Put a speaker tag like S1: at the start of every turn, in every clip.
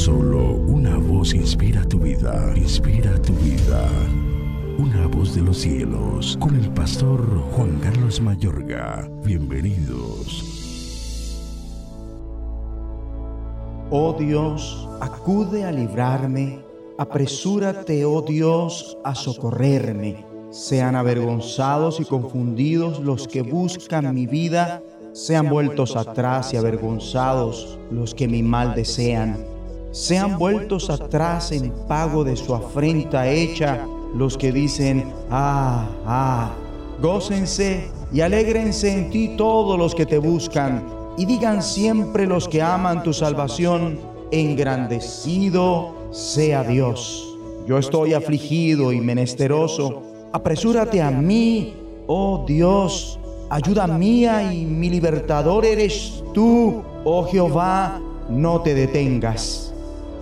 S1: Solo una voz inspira tu vida, inspira tu vida. Una voz de los cielos, con el pastor Juan Carlos Mayorga. Bienvenidos.
S2: Oh Dios, acude a librarme, apresúrate, oh Dios, a socorrerme. Sean avergonzados y confundidos los que buscan mi vida, sean vueltos atrás y avergonzados los que mi mal desean sean vueltos atrás en pago de su afrenta hecha los que dicen, ah, ah, gócense y alégrense en ti todos los que te buscan, y digan siempre los que aman tu salvación, engrandecido sea Dios. Yo estoy afligido y menesteroso, apresúrate a mí, oh Dios, ayuda mía y mi libertador eres tú, oh Jehová, no te detengas.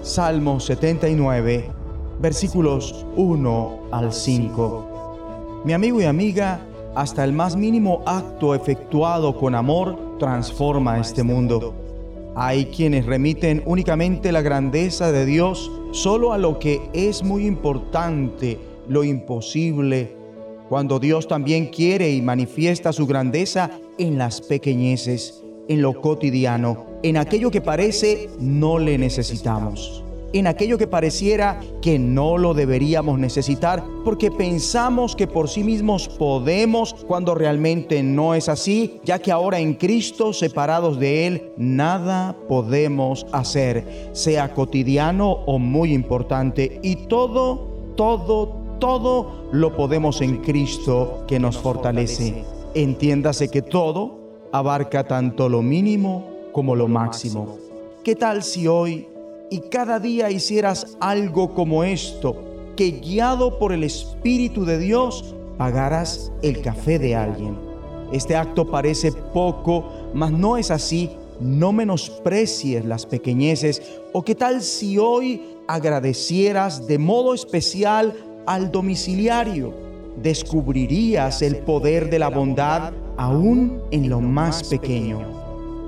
S2: Salmo 79, versículos 1 al 5. Mi amigo y amiga, hasta el más mínimo acto efectuado con amor transforma este mundo. Hay quienes remiten únicamente la grandeza de Dios solo a lo que es muy importante, lo imposible, cuando Dios también quiere y manifiesta su grandeza en las pequeñeces en lo cotidiano, en aquello que parece no le necesitamos, en aquello que pareciera que no lo deberíamos necesitar porque pensamos que por sí mismos podemos cuando realmente no es así, ya que ahora en Cristo, separados de Él, nada podemos hacer, sea cotidiano o muy importante, y todo, todo, todo lo podemos en Cristo que nos fortalece. Entiéndase que todo abarca tanto lo mínimo como lo máximo. ¿Qué tal si hoy y cada día hicieras algo como esto, que guiado por el Espíritu de Dios pagaras el café de alguien? Este acto parece poco, mas no es así. No menosprecies las pequeñeces. ¿O qué tal si hoy agradecieras de modo especial al domiciliario? Descubrirías el poder de la bondad aún en lo más pequeño.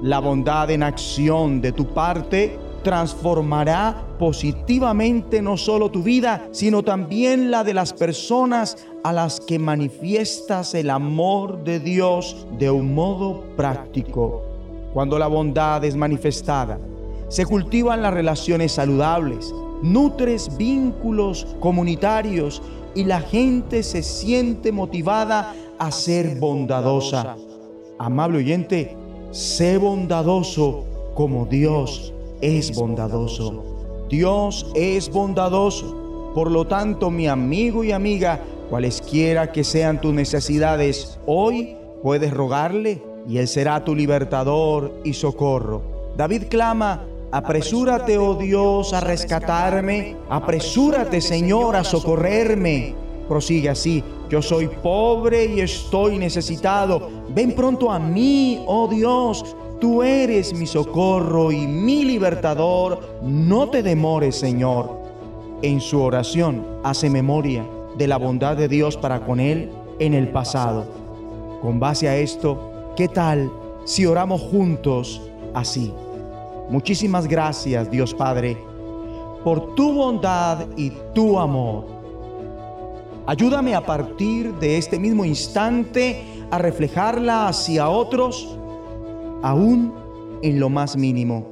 S2: La bondad en acción de tu parte transformará positivamente no solo tu vida, sino también la de las personas a las que manifiestas el amor de Dios de un modo práctico. Cuando la bondad es manifestada, se cultivan las relaciones saludables, nutres vínculos comunitarios y la gente se siente motivada a ser bondadosa. Amable oyente, sé bondadoso como Dios es bondadoso. Dios es bondadoso. Por lo tanto, mi amigo y amiga, cualesquiera que sean tus necesidades, hoy puedes rogarle y Él será tu libertador y socorro. David clama, apresúrate, oh Dios, a rescatarme, apresúrate, Señor, a socorrerme. Prosigue así, yo soy pobre y estoy necesitado. Ven pronto a mí, oh Dios. Tú eres mi socorro y mi libertador. No te demores, Señor. En su oración hace memoria de la bondad de Dios para con él en el pasado. Con base a esto, ¿qué tal si oramos juntos así? Muchísimas gracias, Dios Padre, por tu bondad y tu amor Ayúdame a partir de este mismo instante a reflejarla hacia otros, aún en lo más mínimo.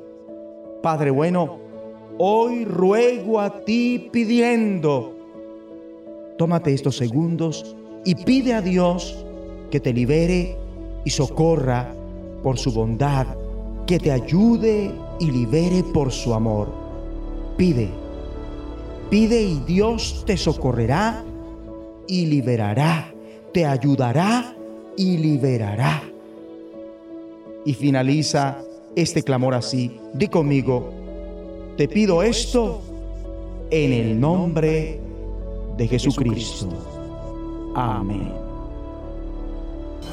S2: Padre bueno, hoy ruego a ti pidiendo, tómate estos segundos y pide a Dios que te libere y socorra por su bondad, que te ayude y libere por su amor. Pide, pide y Dios te socorrerá y liberará, te ayudará y liberará. Y finaliza este clamor así. Di conmigo, te pido esto en el nombre de Jesucristo. Amén.